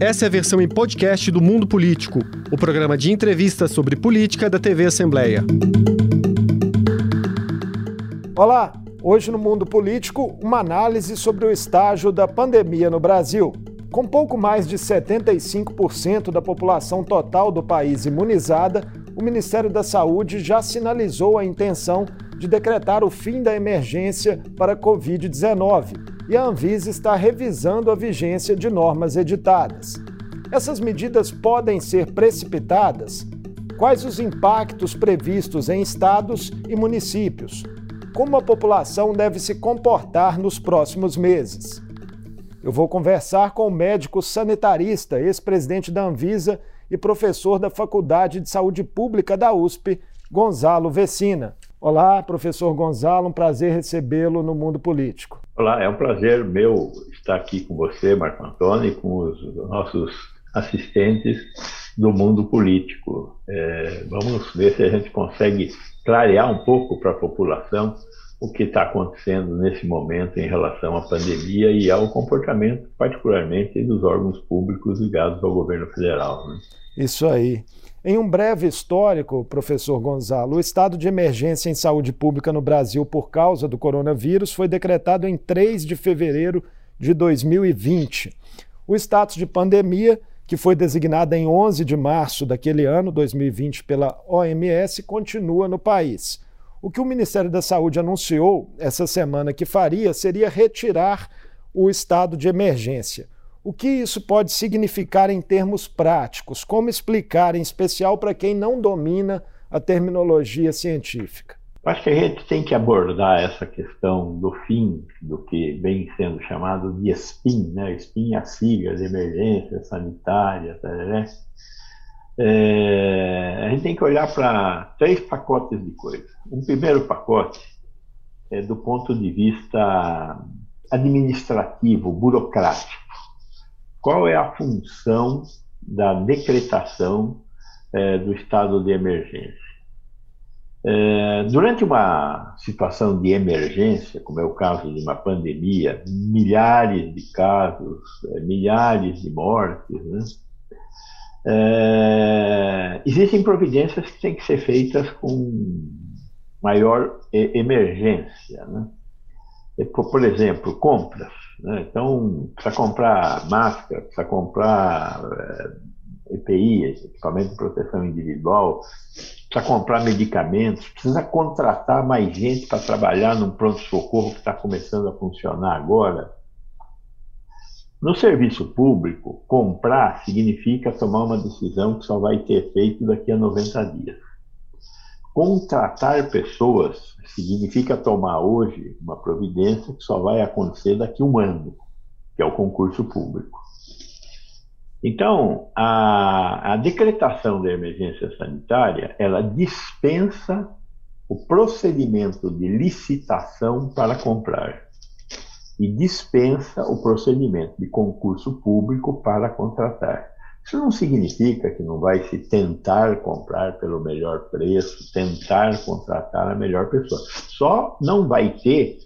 Essa é a versão em podcast do Mundo Político, o programa de entrevistas sobre política da TV Assembleia. Olá, hoje no Mundo Político, uma análise sobre o estágio da pandemia no Brasil. Com pouco mais de 75% da população total do país imunizada, o Ministério da Saúde já sinalizou a intenção de decretar o fim da emergência para a Covid-19 e a Anvisa está revisando a vigência de normas editadas. Essas medidas podem ser precipitadas? Quais os impactos previstos em estados e municípios? Como a população deve se comportar nos próximos meses? Eu vou conversar com o médico sanitarista, ex-presidente da Anvisa e professor da Faculdade de Saúde Pública da USP, Gonzalo Vecina. Olá, professor Gonzalo, um prazer recebê-lo no Mundo Político. Olá, é um prazer meu estar aqui com você, Marco Antônio, e com os nossos assistentes do mundo político. É, vamos ver se a gente consegue clarear um pouco para a população o que está acontecendo nesse momento em relação à pandemia e ao comportamento, particularmente, dos órgãos públicos ligados ao governo federal. Né? Isso aí. Em um breve histórico, professor Gonzalo, o estado de emergência em saúde pública no Brasil por causa do coronavírus foi decretado em 3 de fevereiro de 2020. O status de pandemia, que foi designado em 11 de março daquele ano, 2020, pela OMS, continua no país. O que o Ministério da Saúde anunciou essa semana que faria seria retirar o estado de emergência. O que isso pode significar em termos práticos? Como explicar, em especial para quem não domina a terminologia científica? Acho que a gente tem que abordar essa questão do fim do que vem sendo chamado de SPIN, né? SPIN é a sigla de emergência sanitária, tá, né? É, a gente tem que olhar para três pacotes de coisas. Um primeiro pacote é do ponto de vista administrativo, burocrático qual é a função da decretação é, do estado de emergência. É, durante uma situação de emergência, como é o caso de uma pandemia, milhares de casos, é, milhares de mortes, né? é, existem providências que têm que ser feitas com maior emergência. Né? Por exemplo, compras. Né? Então, precisa comprar máscara, precisa comprar EPI, equipamento de proteção individual, precisa comprar medicamentos, precisa contratar mais gente para trabalhar num pronto-socorro que está começando a funcionar agora. No serviço público, comprar significa tomar uma decisão que só vai ter efeito daqui a 90 dias. Contratar pessoas significa tomar hoje uma providência que só vai acontecer daqui a um ano, que é o concurso público. Então, a, a decretação da emergência sanitária, ela dispensa o procedimento de licitação para comprar e dispensa o procedimento de concurso público para contratar. Isso não significa que não vai se tentar comprar pelo melhor preço, tentar contratar a melhor pessoa. Só não vai ter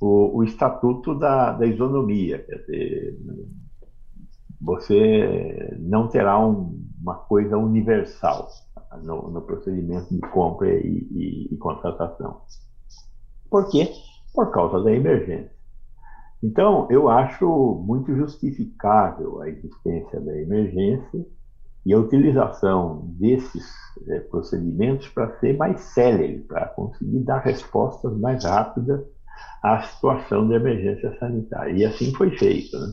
o, o estatuto da, da isonomia, quer dizer, você não terá um, uma coisa universal no, no, procedimento de compra e, e, e contratação. Por quê? Por causa da emergência. Então, eu acho muito justificável a existência da emergência e a utilização desses é, procedimentos para ser mais célere, para conseguir dar respostas mais rápidas à situação de emergência sanitária. E assim foi feito. Né?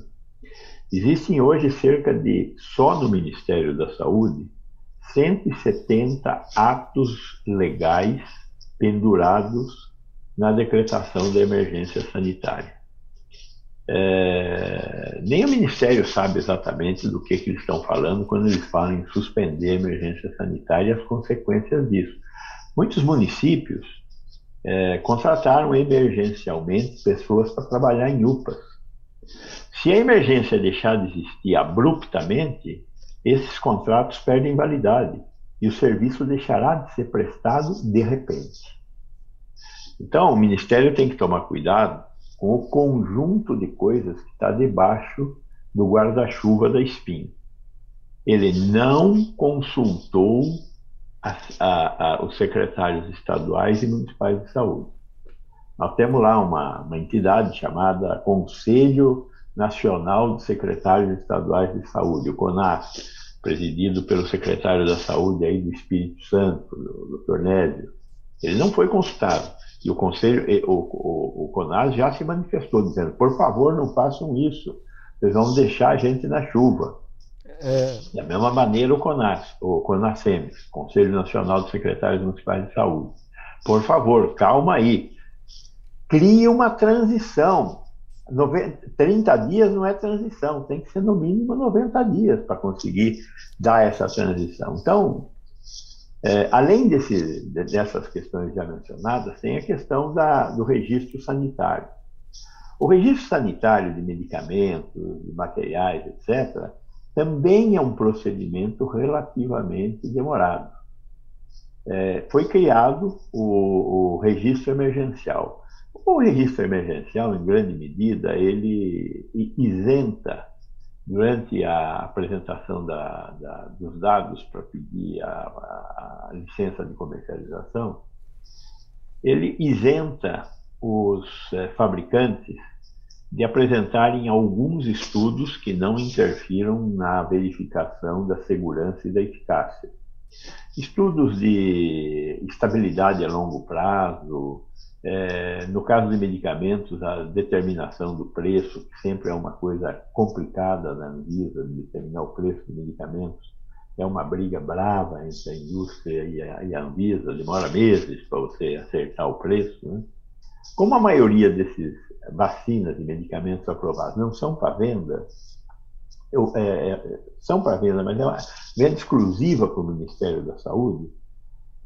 Existem hoje cerca de, só no Ministério da Saúde, 170 atos legais pendurados na decretação da emergência sanitária. É, nem o Ministério sabe exatamente do que, que, eles estão falando quando eles falam em suspender a emergência sanitária e as consequências disso. Muitos municípios é, contrataram emergencialmente pessoas para trabalhar em UPAs. Se a emergência deixar de existir abruptamente, esses contratos perdem validade e o serviço deixará de ser prestado de repente. Então, o Ministério tem que tomar cuidado com o conjunto de coisas que está debaixo do guarda-chuva da SPIN. Ele não consultou a, a, a, os secretários estaduais e municipais de saúde. Nós temos lá uma, uma entidade chamada Conselho Nacional de Secretários Estaduais de Saúde, o CONAS, presidido pelo secretário da Saúde aí do Espírito Santo, o Dr. Nézio. Ele não foi consultado. E o Conselho, o, o, o CONAS já se manifestou, dizendo: por favor, não façam isso, vocês vão deixar a gente na chuva. É... Da mesma maneira, o CONAS, o CONASEMES, Conselho Nacional dos Secretários Municipais de Saúde. Por favor, calma aí. Crie uma transição. 30 dias não é transição, tem que ser no mínimo 90 dias para conseguir dar essa transição. Então, é, além desse, dessas questões já mencionadas, tem a questão da, do registro sanitário. O registro sanitário de medicamentos, de materiais, etc., também é um procedimento relativamente demorado. É, foi criado o, o registro emergencial. O registro emergencial, em grande medida, ele isenta, durante a apresentação da, da, dos dados para pedir a, a, licença de comercialização, ele isenta os é, fabricantes de apresentarem alguns estudos que não interfiram na verificação da segurança e da eficácia. Estudos de estabilidade a longo prazo, é, no caso de medicamentos, a determinação do preço, que sempre é uma coisa complicada na Anvisa, determinar o preço de medicamentos, é uma briga brava entre a indústria e a, e a Anvisa, demora meses para você acertar o preço. Né? Como a maioria desses vacinas e medicamentos aprovados não são para venda, eu, é, é são para venda, mas é uma venda exclusiva para o Ministério da Saúde,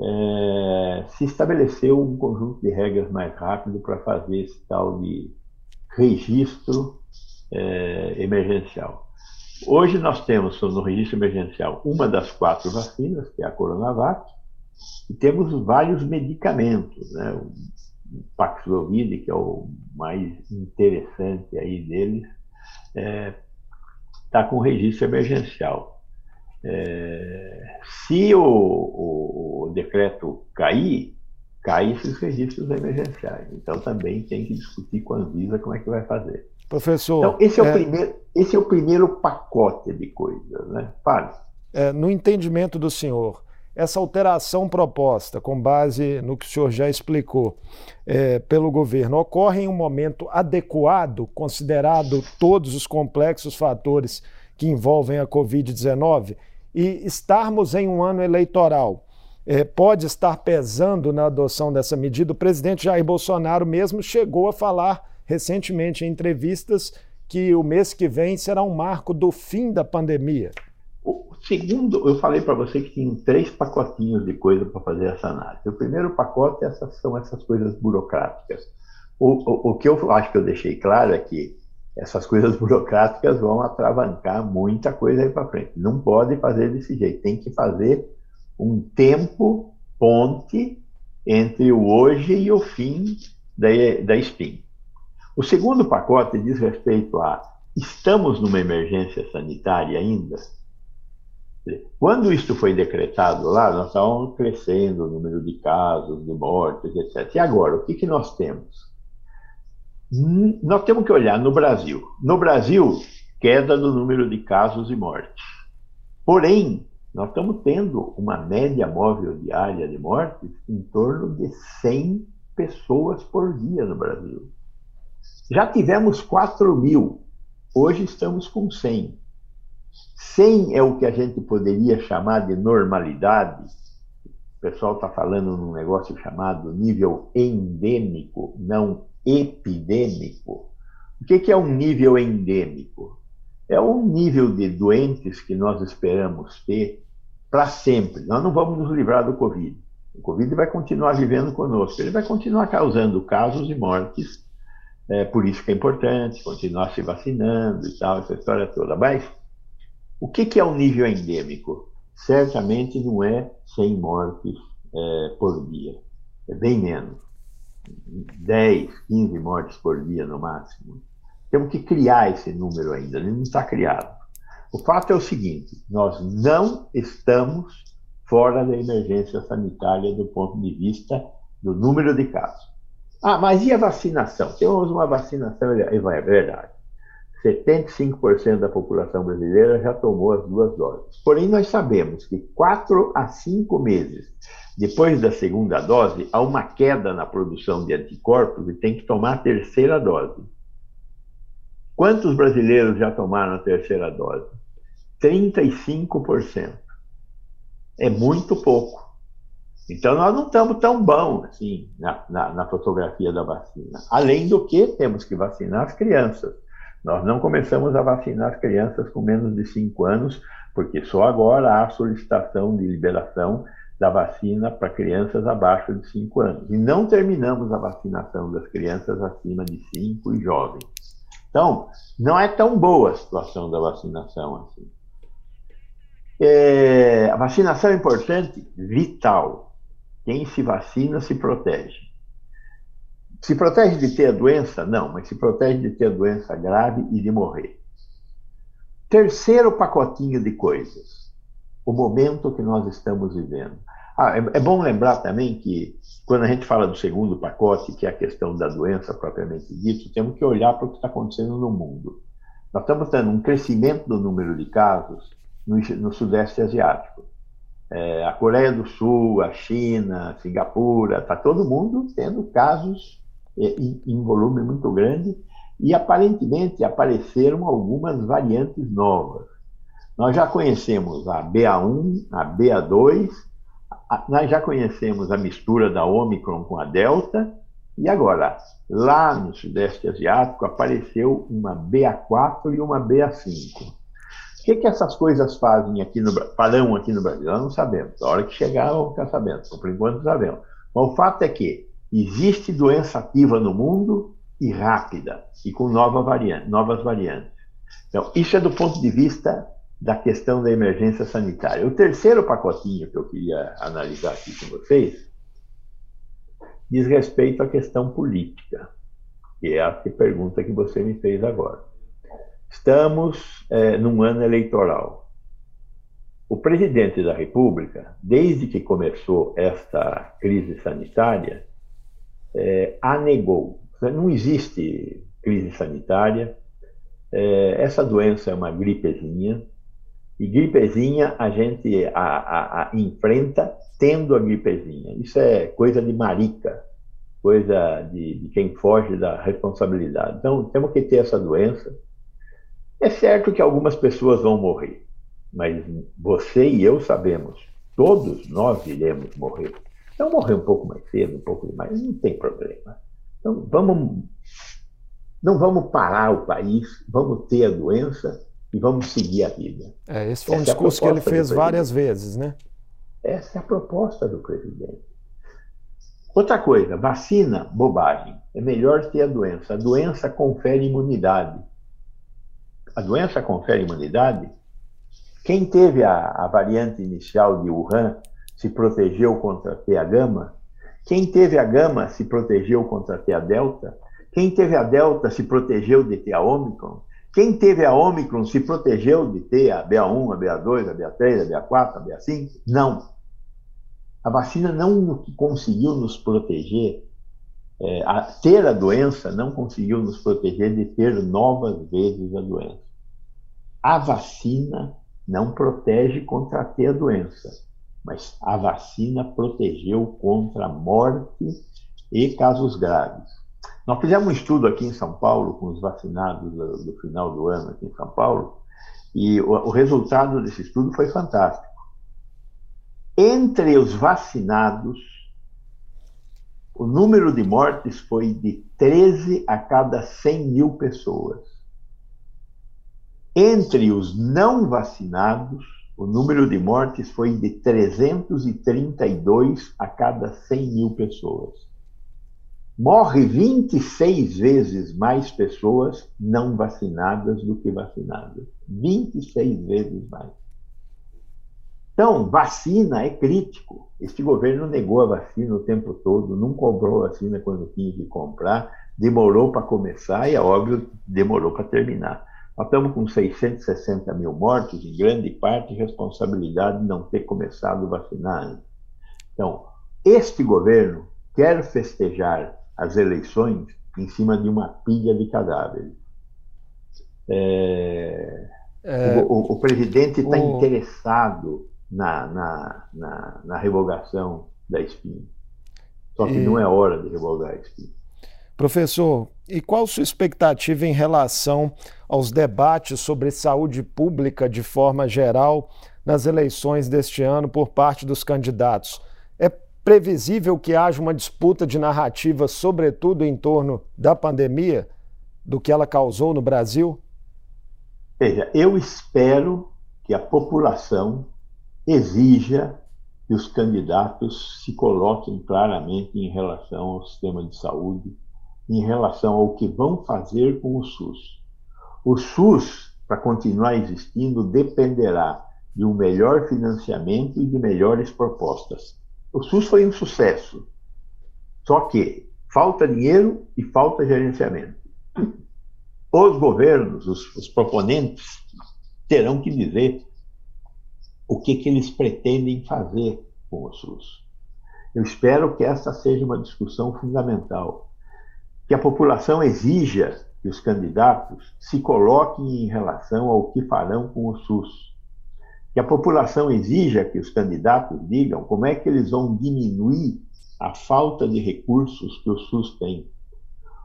é, se estabeleceu um conjunto de regras mais rápido para fazer esse tal de registro é, emergencial. Hoje nós temos no registro emergencial uma das quatro vacinas, que é a Coronavac, e temos vários medicamentos, né? Paxlovid, que é o mais interessante aí deles, está é, tá com registro emergencial. É, se o, o, o, decreto cair, cai esses registros emergenciais. Então também tem que discutir com a Anvisa como é que vai fazer. Professor. Então, esse é, é... O, primeiro, esse é o primeiro pacote de coisas, né? Fale. É, no entendimento do senhor, essa alteração proposta, com base no que o senhor já explicou, é, pelo governo, ocorre em um momento adequado, considerado todos os complexos fatores que envolvem a Covid-19, e estarmos em um ano eleitoral. É, pode estar pesando na adoção dessa medida. O presidente Jair Bolsonaro mesmo chegou a falar recentemente em entrevistas que o mês que vem será um marco do fim da pandemia. Segundo, eu falei para você que tem três pacotinhos de coisa para fazer essa análise. O primeiro pacote essas, são essas coisas burocráticas. O, o, o, que eu acho que eu deixei claro é que essas coisas burocráticas vão atravancar muita coisa aí para frente. Não pode fazer desse jeito. Tem que fazer um tempo ponte entre o hoje e o fim da, da SPIN. O segundo pacote diz respeito a estamos numa emergência sanitária ainda? Quando isso foi decretado lá, nós estávamos crescendo o número de casos, de mortes, etc. E agora, o que, que nós temos? Nós temos que olhar no Brasil. No Brasil, queda do número de casos e mortes. Porém, nós estamos tendo uma média móvel diária de mortes em torno de 100 pessoas por dia no Brasil. Já tivemos 4 mil, hoje estamos com 100. 100 é o que a gente poderia chamar de normalidade. O pessoal está falando num negócio chamado nível endêmico, não epidêmico. O que é um nível endêmico? É um nível de doentes que nós esperamos ter para sempre. Nós não vamos nos livrar do Covid. O Covid vai continuar vivendo conosco. Ele vai continuar causando casos e mortes. É, por isso que é importante continuar se vacinando e tal, essa história toda. Mas o que, que é um nível endêmico? Certamente não é 100 mortes é, por dia. É bem menos. 10, 15 mortes por dia no máximo. Temos que criar esse número ainda, ele não está criado. O fato é o seguinte: nós não estamos fora da emergência sanitária do ponto de vista do número de casos. Ah, mas e a vacinação? Temos uma vacinação, é verdade. 75% da população brasileira já tomou as duas doses. Porém, nós sabemos que 4 a 5 meses depois da segunda dose, há uma queda na produção de anticorpos e tem que tomar a terceira dose. Quantos brasileiros já tomaram a terceira dose? 35%. É muito pouco. Então, nós não estamos tão bons assim na, na, na, fotografia da vacina. Além do que, temos que vacinar as crianças. Nós não começamos a vacinar as crianças com menos de 5 anos, porque só agora há solicitação de liberação da vacina para crianças abaixo de 5 anos. E não terminamos a vacinação das crianças acima de 5 e jovens. Então, não é tão boa a situação da vacinação assim. É, a vacinação é importante, vital. Quem se vacina se protege. Se protege de ter a doença? Não, mas se protege de ter a doença grave e de morrer. Terceiro pacotinho de coisas. O momento que nós estamos vivendo. Ah, é, é bom lembrar também que, quando a gente fala do segundo pacote, que é a questão da doença propriamente dita, temos que olhar para o que está acontecendo no mundo. Nós estamos tendo um crescimento do número de casos no, no Sudeste Asiático. É, a Coreia do Sul, a China, Singapura, está todo mundo tendo casos em, em volume muito grande e aparentemente apareceram algumas variantes novas. Nós já conhecemos a BA1, a BA2, nós já conhecemos a mistura da Omicron com a Delta, e agora, lá no Sudeste Asiático, apareceu uma BA4 e uma BA5 que, que essas coisas fazem aqui no farão aqui no Brasil? Nós não sabemos. A hora que chegar, vamos ficar sabendo. Por enquanto, não sabemos. Mas o fato é que existe doença ativa no mundo e rápida, e com nova variante, novas variantes. Então, isso é do ponto de vista da questão da emergência sanitária. O terceiro pacotinho que eu queria analisar aqui com vocês diz respeito à questão política, que é a pergunta que você me fez agora. Estamos é, num ano eleitoral. O presidente da República, desde que começou esta crise sanitária, é, a negou. Não existe crise sanitária. É, essa doença é uma gripezinha. E gripezinha a gente a, a, a enfrenta tendo a gripezinha. Isso é coisa de marica, coisa de, de quem foge da responsabilidade. Então, temos que ter essa doença é certo que algumas pessoas vão morrer, mas você e eu sabemos, todos nós iremos morrer. Então, morrer um pouco mais cedo, um pouco mais, não tem problema. Então, vamos, não vamos parar o país, vamos ter a doença e vamos seguir a vida. É, esse foi um Essa é discurso é que ele fez várias vezes, né? Essa é a proposta do presidente. Outra coisa, vacina, bobagem. É melhor ter a doença. A doença confere imunidade a doença confere imunidade? Quem teve a, a variante inicial de Wuhan se protegeu contra a T gama? Quem teve a gama se protegeu contra a T delta? Quem teve a delta se protegeu de ter a Omicron? Quem teve a Omicron se protegeu de ter a BA1, a BA2, a BA3, a BA4, a BA5? Não. A vacina não conseguiu nos proteger é, a, ter a doença não conseguiu nos proteger de ter novas vezes a doença. A vacina não protege contra ter a doença, mas a vacina protegeu contra morte e casos graves. Nós fizemos um estudo aqui em São Paulo com os vacinados do, do final do ano aqui em São Paulo e o, o resultado desse estudo foi fantástico. Entre os vacinados, o número de mortes foi de 13 a cada 100 mil pessoas. Entre os não vacinados, o número de mortes foi de 332 a cada 100 mil pessoas. Morre 26 vezes mais pessoas não vacinadas do que vacinadas. 26 vezes mais. Então, vacina é crítico. Este governo negou a vacina o tempo todo, não comprou a vacina quando tinha que comprar, demorou para começar e, é óbvio, demorou para terminar. Nós estamos com 660 mil mortos, em grande parte responsabilidade de não ter começado a vacinar. Então, este governo quer festejar as eleições em cima de uma pilha de cadáveres. É... É... O, o, o, presidente está o... interessado na, na, na, na, revogação da espinha. Só que e... não é hora de revogar a espinha. Professor, e qual sua expectativa em relação aos debates sobre saúde pública de forma geral nas eleições deste ano por parte dos candidatos? É previsível que haja uma disputa de narrativa, sobretudo em torno da pandemia, do que ela causou no Brasil? Veja, eu espero que a população exija que os candidatos se coloquem claramente em relação ao sistema de saúde, em relação ao que vão fazer com o SUS. O SUS, para continuar existindo, dependerá de um melhor financiamento e de melhores propostas. O SUS foi um sucesso, só que falta dinheiro e falta gerenciamento. Os governos, os, os proponentes, terão que dizer o que, que eles pretendem fazer com o SUS. Eu espero que essa seja uma discussão fundamental, que a população exija que os candidatos se coloquem em relação ao que farão com o SUS. Que a população exija que os candidatos digam como é que eles vão diminuir a falta de recursos que o SUS tem.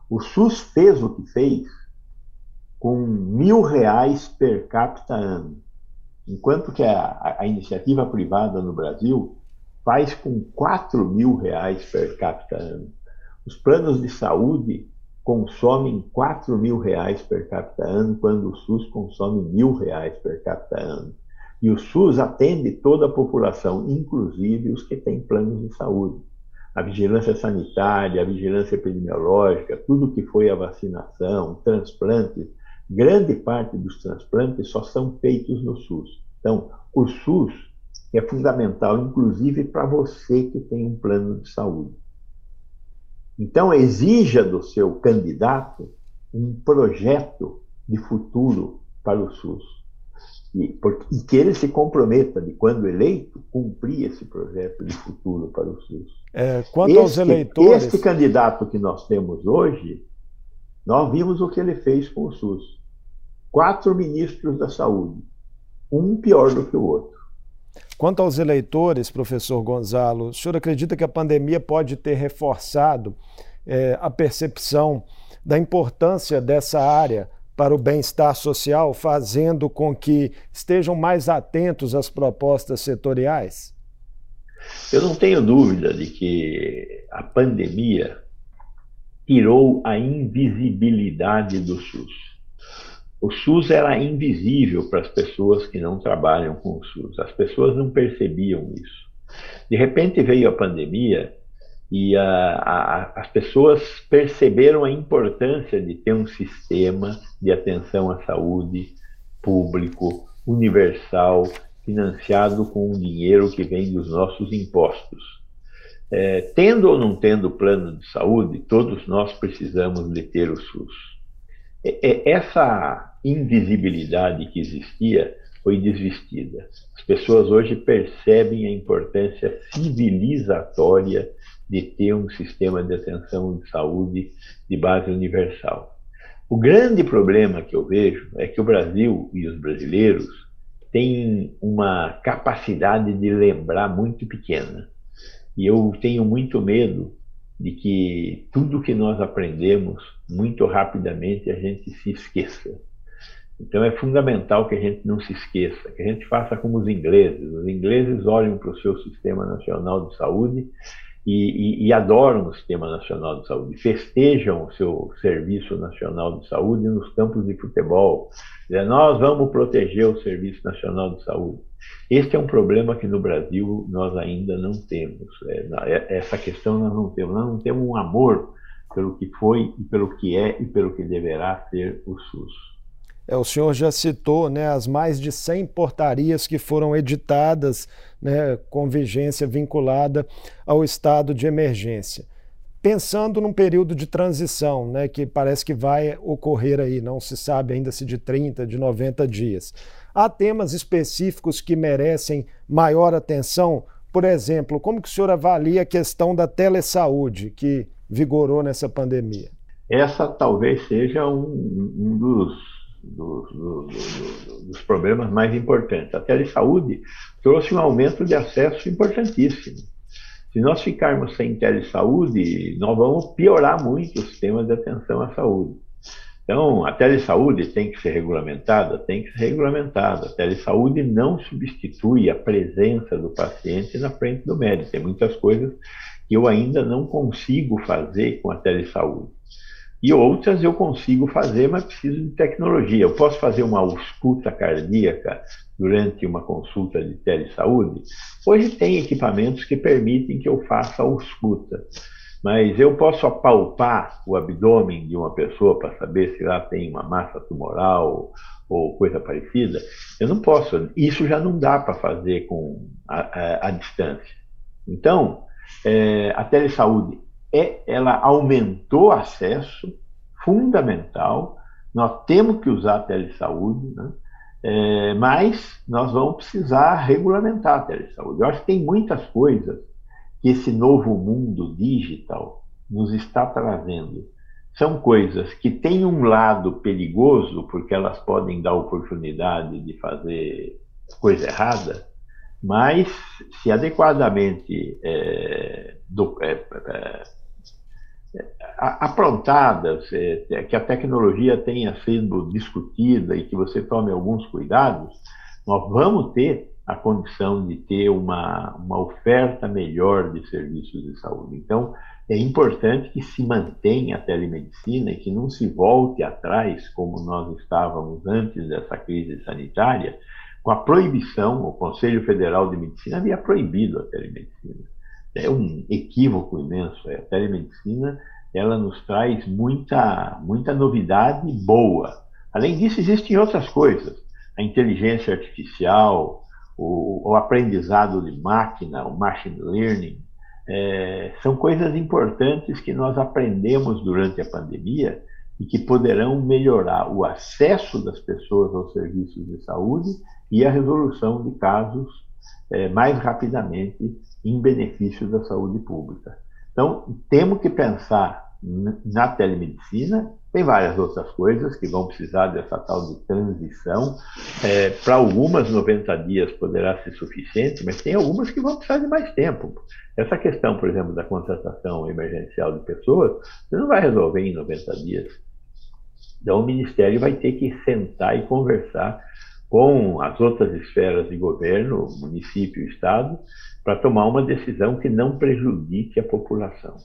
O SUS fez o que fez com mil reais per capita ano enquanto que a, a iniciativa privada no Brasil faz com 4 mil reais per capita ano. Os planos de saúde consomem 4 mil reais per capita ano, quando o SUS consome mil reais per capita ano. E o SUS atende toda a população, inclusive os que têm planos de saúde. A vigilância sanitária, a vigilância epidemiológica, tudo que foi a vacinação, transplantes, grande parte dos transplantes só são feitos no SUS. Então, o SUS é fundamental, inclusive para você que tem um plano de saúde. Então, exija do seu candidato um projeto de futuro para o SUS. E, porque, e que ele se comprometa, de quando eleito, cumprir esse projeto de futuro para o SUS. É, quanto este, aos eleitores. Este candidato que nós temos hoje, nós vimos o que ele fez com o SUS quatro ministros da saúde, um pior do que o outro. Quanto aos eleitores, professor Gonzalo, o senhor acredita que a pandemia pode ter reforçado é, a percepção da importância dessa área para o bem-estar social, fazendo com que estejam mais atentos às propostas setoriais? Eu não tenho dúvida de que a pandemia tirou a invisibilidade do SUS. O SUS era invisível para as pessoas que não trabalham com o SUS. As pessoas não percebiam isso. De repente veio a pandemia e a, a, as pessoas perceberam a importância de ter um sistema de atenção à saúde público, universal, financiado com o dinheiro que vem dos nossos impostos. É, tendo ou não tendo plano de saúde, todos nós precisamos de ter o SUS. É, é, essa invisibilidade que existia foi desvestida. As pessoas hoje percebem a importância civilizatória de ter um sistema de atenção de saúde de base universal. O grande problema que eu vejo é que o Brasil e os brasileiros têm uma capacidade de lembrar muito pequena. E eu tenho muito medo de que tudo que nós aprendemos, muito rapidamente a gente se esqueça. Então é fundamental que a gente não se esqueça, que a gente faça como os ingleses. Os ingleses olham para o seu Sistema Nacional de Saúde e, e, e, adoram o Sistema Nacional de Saúde, festejam o seu Serviço Nacional de Saúde nos campos de futebol. Nós vamos proteger o Serviço Nacional de Saúde. Este é um problema que no Brasil nós ainda não temos. É, é, essa questão nós não temos. Nós não temos um amor pelo que foi e pelo que é e pelo que deverá ser o SUS. É, o senhor já citou né, as mais de 100 portarias que foram editadas né, com vigência vinculada ao estado de emergência. Pensando num período de transição, né, que parece que vai ocorrer aí, não se sabe ainda se de 30, de 90 dias. Há temas específicos que merecem maior atenção? Por exemplo, como que o senhor avalia a questão da telesaúde que vigorou nessa pandemia? Essa talvez seja um, um dos, dos, problemas mais importantes. A telesaúde trouxe um aumento de acesso importantíssimo. Se nós ficarmos sem telesaúde, nós vamos piorar muito o sistema de atenção à saúde. Então, a telesaúde tem que ser regulamentada? Tem que ser regulamentada. A telesaúde não substitui a presença do paciente na frente do médico. Tem muitas coisas que eu ainda não consigo fazer com a telesaúde. E outras eu consigo fazer, mas preciso de tecnologia. Eu posso fazer uma ausculta cardíaca durante uma consulta de telesaúde? Hoje tem equipamentos que permitem que eu faça ausculta. Mas eu posso apalpar o abdômen de uma pessoa para saber se lá tem uma massa tumoral ou coisa parecida? Eu não posso. Isso já não dá para fazer com a, a, a distância. Então, é, a telesaúde é, ela aumentou acesso fundamental. Nós temos que usar a telesaúde, né? É, mas nós vamos precisar regulamentar a telesaúde. Eu acho que tem muitas coisas que esse novo mundo digital nos está trazendo são coisas que têm um lado perigoso, porque elas podem dar oportunidade de fazer coisa errada, mas se adequadamente é, do, é, é, aprontadas, que a tecnologia tenha sido discutida e que você tome alguns cuidados, nós vamos ter a condição de ter uma, uma oferta melhor de serviços de saúde. Então, é importante que se mantenha a telemedicina e que não se volte atrás, como nós estávamos antes dessa crise sanitária, com a proibição, o Conselho Federal de Medicina havia proibido a telemedicina. É um equívoco imenso. A telemedicina ela nos traz muita, muita novidade boa. Além disso, existem outras coisas. A inteligência artificial, o, o aprendizado de máquina, o machine learning, é, são coisas importantes que nós aprendemos durante a pandemia e que poderão melhorar o acesso das pessoas aos serviços de saúde e a resolução de casos é, mais rapidamente em benefício da saúde pública. Então, temos que pensar na telemedicina tem várias outras coisas que vão precisar dessa tal de transição. É, Para algumas, 90 dias poderá ser suficiente, mas tem algumas que vão precisar de mais tempo. Essa questão, por exemplo, da contratação emergencial de pessoas, você não vai resolver em 90 dias. Então, o Ministério vai ter que sentar e conversar com as outras esferas de governo, município Estado, para tomar uma decisão que não prejudique a população.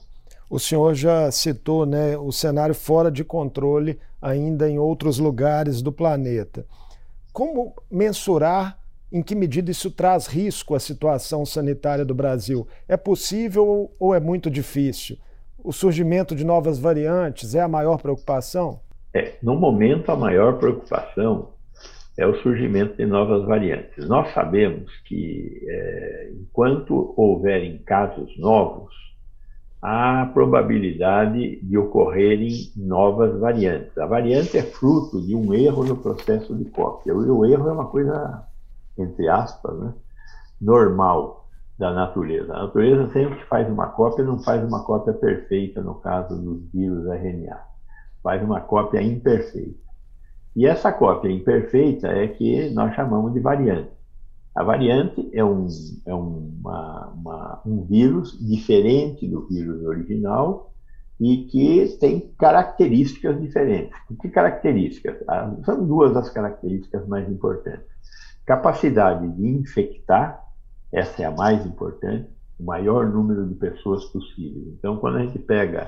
O senhor já citou né, o cenário fora de controle ainda em outros lugares do planeta. Como mensurar em que medida isso traz risco à situação sanitária do Brasil? É possível ou é muito difícil? O surgimento de novas variantes é a maior preocupação? É, no momento, a maior preocupação é o surgimento de novas variantes. Nós sabemos que, é, enquanto houverem casos novos, há probabilidade de ocorrerem novas variantes. A variante é fruto de um erro no processo de cópia. O erro é uma coisa, entre aspas, né, normal da natureza. A natureza sempre que faz uma cópia, não faz uma cópia perfeita no caso dos vírus RNA. Faz uma cópia imperfeita. E essa cópia imperfeita é que nós chamamos de variante. A variante é, um, é uma, uma, um vírus diferente do vírus original e que tem características diferentes. Que características? Ah, são duas as características mais importantes. Capacidade de infectar, essa é a mais importante, o maior número de pessoas possível. Então, quando a gente pega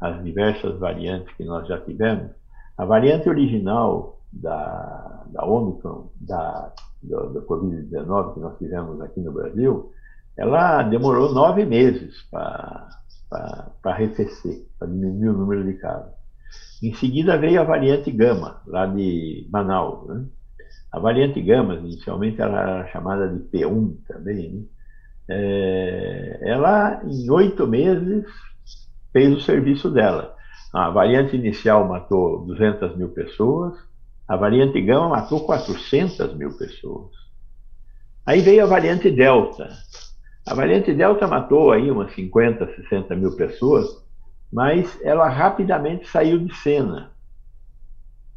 as diversas variantes que nós já tivemos, a variante original da, da Omicron, da da Covid-19 que nós tivemos aqui no Brasil, ela demorou nove meses para arrefecer, para diminuir o número de casos. Em seguida veio a variante Gama, lá de Manaus. Né? A variante Gama, inicialmente, ela era chamada de P1 também. Né? É, ela, em oito meses, fez o serviço dela. A variante inicial matou 200 mil pessoas, a variante Gama matou 400 mil pessoas. Aí veio a variante Delta. A variante Delta matou aí umas 50, 60 mil pessoas, mas ela rapidamente saiu de cena.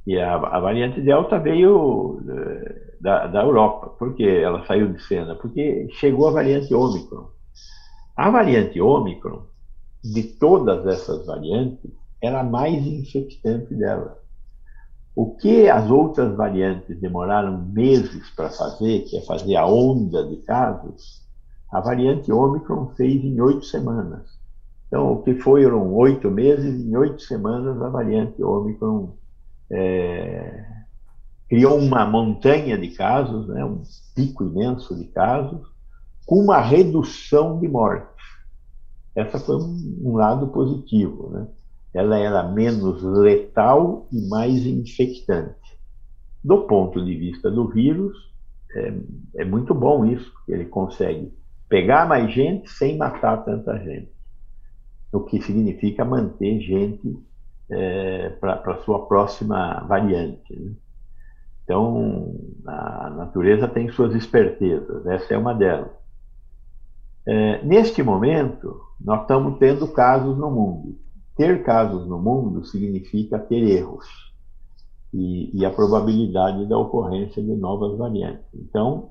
E a, a variante Delta veio eh, da, da Europa. Por que ela saiu de cena? Porque chegou a variante Ômicron. A variante Ômicron, de todas essas variantes, era mais infectante dela. O que as outras variantes demoraram meses para fazer, que é fazer a onda de casos, a variante Ômicron fez em oito semanas. Então, o que foram oito meses, em oito semanas, a variante Ômicron é, criou uma montanha de casos, né, um pico imenso de casos, com uma redução de mortes. Essa foi um, um lado positivo. Né? Ela era menos letal e mais infectante. Do ponto de vista do vírus, é, é muito bom isso, porque ele consegue pegar mais gente sem matar tanta gente. O que significa manter gente é, para a sua próxima variante. Né? Então, a natureza tem suas espertezas, essa é uma delas. É, neste momento, nós estamos tendo casos no mundo. Ter casos no mundo significa ter erros e, e a probabilidade da ocorrência de novas variantes. Então,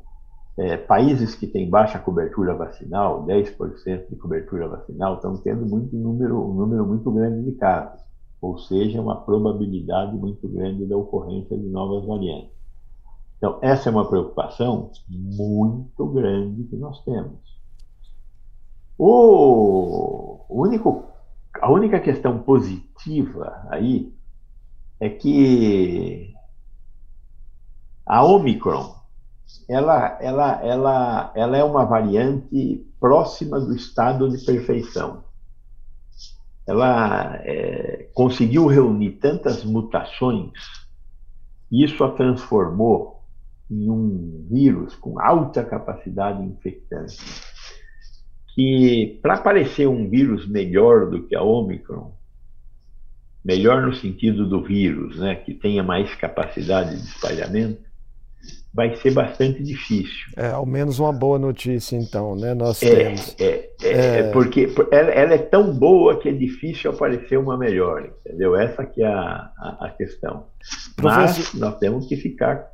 é, países que têm baixa cobertura vacinal, 10% de cobertura vacinal, estão tendo muito número, um número muito grande de casos ou seja, uma probabilidade muito grande da ocorrência de novas variantes. Então, essa é uma preocupação muito grande que nós temos. O único, a única questão positiva aí é que a Omicron ela, ela, ela, ela é uma variante próxima do estado de perfeição. Ela é, conseguiu reunir tantas mutações, isso a transformou em um vírus com alta capacidade infectante, que para parecer um vírus melhor do que a Omicron, melhor no sentido do vírus, né, que tenha mais capacidade de espalhamento, vai ser bastante difícil. É, ao menos uma boa notícia, então, né? Nós é, temos. É, é, é, porque ela, ela, é tão boa que é difícil aparecer uma melhor, entendeu? Essa que é a, a, a questão. Mas Professor... nós temos que ficar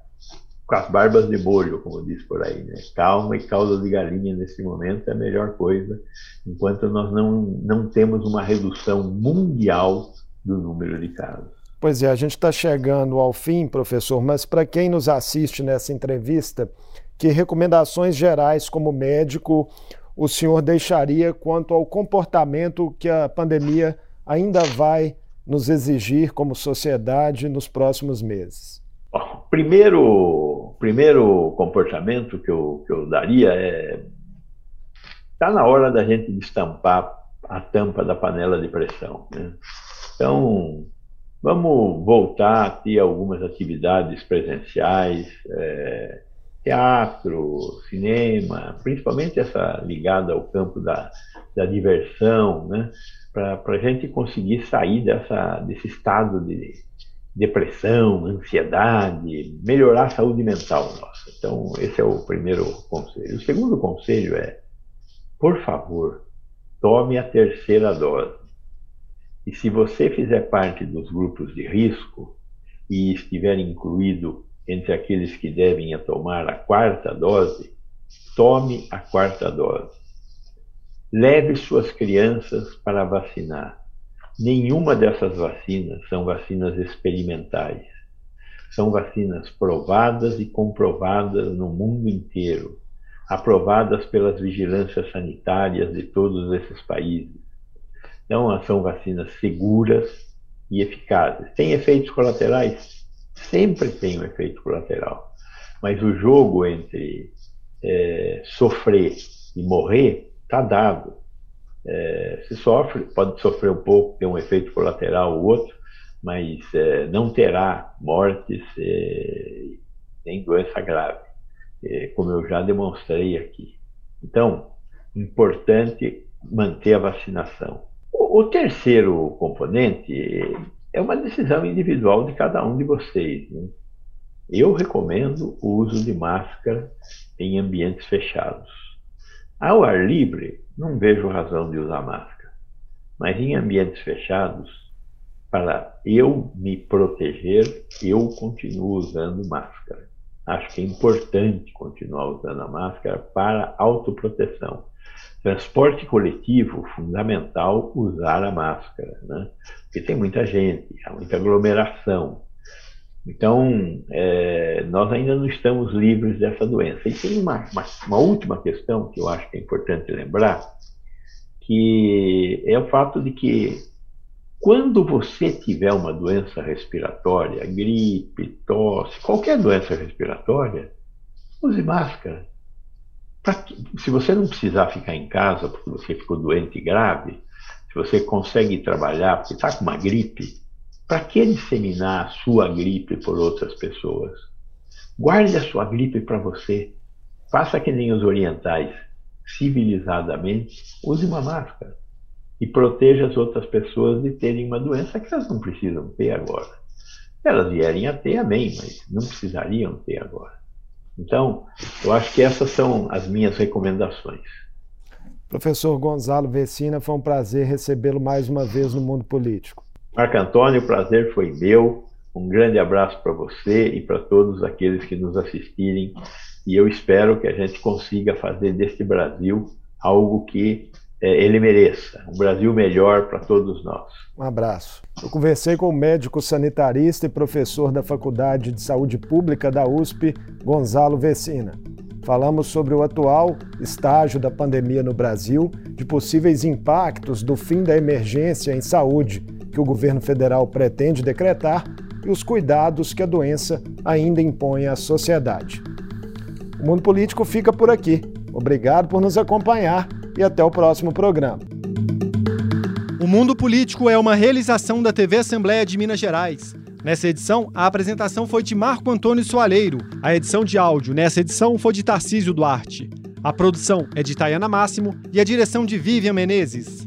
com as barbas de molho, como diz por aí, né? Calma e cauda de galinha nesse momento é a melhor coisa, enquanto nós não, não temos uma redução mundial do número de casos. Pois é, a gente está chegando ao fim, professor, mas para quem nos assiste nessa entrevista, que recomendações gerais como médico o senhor deixaria quanto ao comportamento que a pandemia ainda vai nos exigir como sociedade nos próximos meses? Primeiro, primeiro comportamento que eu, que eu daria é está na hora da gente destampar a tampa da panela de pressão. Né? Então, Vamos voltar a ter algumas atividades presenciais, é, teatro, cinema, principalmente essa ligada ao campo da, da diversão, né? para a gente conseguir sair dessa, desse estado de depressão, ansiedade, melhorar a saúde mental nossa. Então, esse é o primeiro conselho. O segundo conselho é, por favor, tome a terceira dose. E se você fizer parte dos grupos de risco e estiver incluído entre aqueles que devem tomar a quarta dose, tome a quarta dose. Leve suas crianças para vacinar. Nenhuma dessas vacinas são vacinas experimentais. São vacinas provadas e comprovadas no mundo inteiro, aprovadas pelas vigilâncias sanitárias de todos esses países então, são vacinas seguras e eficazes. Tem efeitos colaterais? Sempre tem um efeito colateral. Mas o jogo entre é, sofrer e morrer está dado. É, se sofre, pode sofrer um pouco, ter um efeito colateral ou outro, mas é, não terá mortes é, nem doença grave, é, como eu já demonstrei aqui. Então, importante manter a vacinação. O, o terceiro componente é uma decisão individual de cada um de vocês. Né? Eu recomendo o uso de máscara em ambientes fechados. Ao ar livre, não vejo razão de usar máscara, mas em ambientes fechados, para eu me proteger, eu continuo usando máscara. Acho que é importante continuar usando a máscara para autoproteção. Transporte coletivo, fundamental usar a máscara, né? Porque tem muita gente, há muita aglomeração. Então, é, nós ainda não estamos livres dessa doença. E tem uma, uma, uma, última questão que eu acho que é importante lembrar, que é o fato de que quando você tiver uma doença respiratória, gripe, tosse, qualquer doença respiratória, use máscara. Que, se você não precisar ficar em casa porque você ficou doente grave, se você consegue trabalhar porque está com uma gripe, para que disseminar a sua gripe por outras pessoas? Guarde a sua gripe para você. Faça que nem os orientais, civilizadamente, use uma máscara e proteja as outras pessoas de terem uma doença que elas não precisam ter agora. Elas vierem a ter, amém, mas não precisariam ter agora. Então, eu acho que essas são as minhas recomendações. Professor Gonzalo Vecina, foi um prazer recebê-lo mais uma vez no mundo político. Marco Antônio, o prazer foi meu. Um grande abraço para você e para todos aqueles que nos assistirem. E eu espero que a gente consiga fazer deste Brasil algo que é, ele mereça. Um Brasil melhor para todos nós. Um abraço. Eu conversei com o médico sanitarista e professor da Faculdade de Saúde Pública da USP, Gonzalo Vecina. Falamos sobre o atual estágio da pandemia no Brasil, de possíveis impactos do fim da emergência em saúde que o governo federal pretende decretar e os cuidados que a doença ainda impõe à sociedade. O Mundo Político fica por aqui. Obrigado por nos acompanhar e até o próximo programa. O Mundo Político é uma realização da TV Assembleia de Minas Gerais. Nessa edição, a apresentação foi de Marco Antônio Soaleiro. A edição de áudio nessa edição foi de Tarcísio Duarte. A produção é de Tayana Máximo e a direção de Vivian Menezes.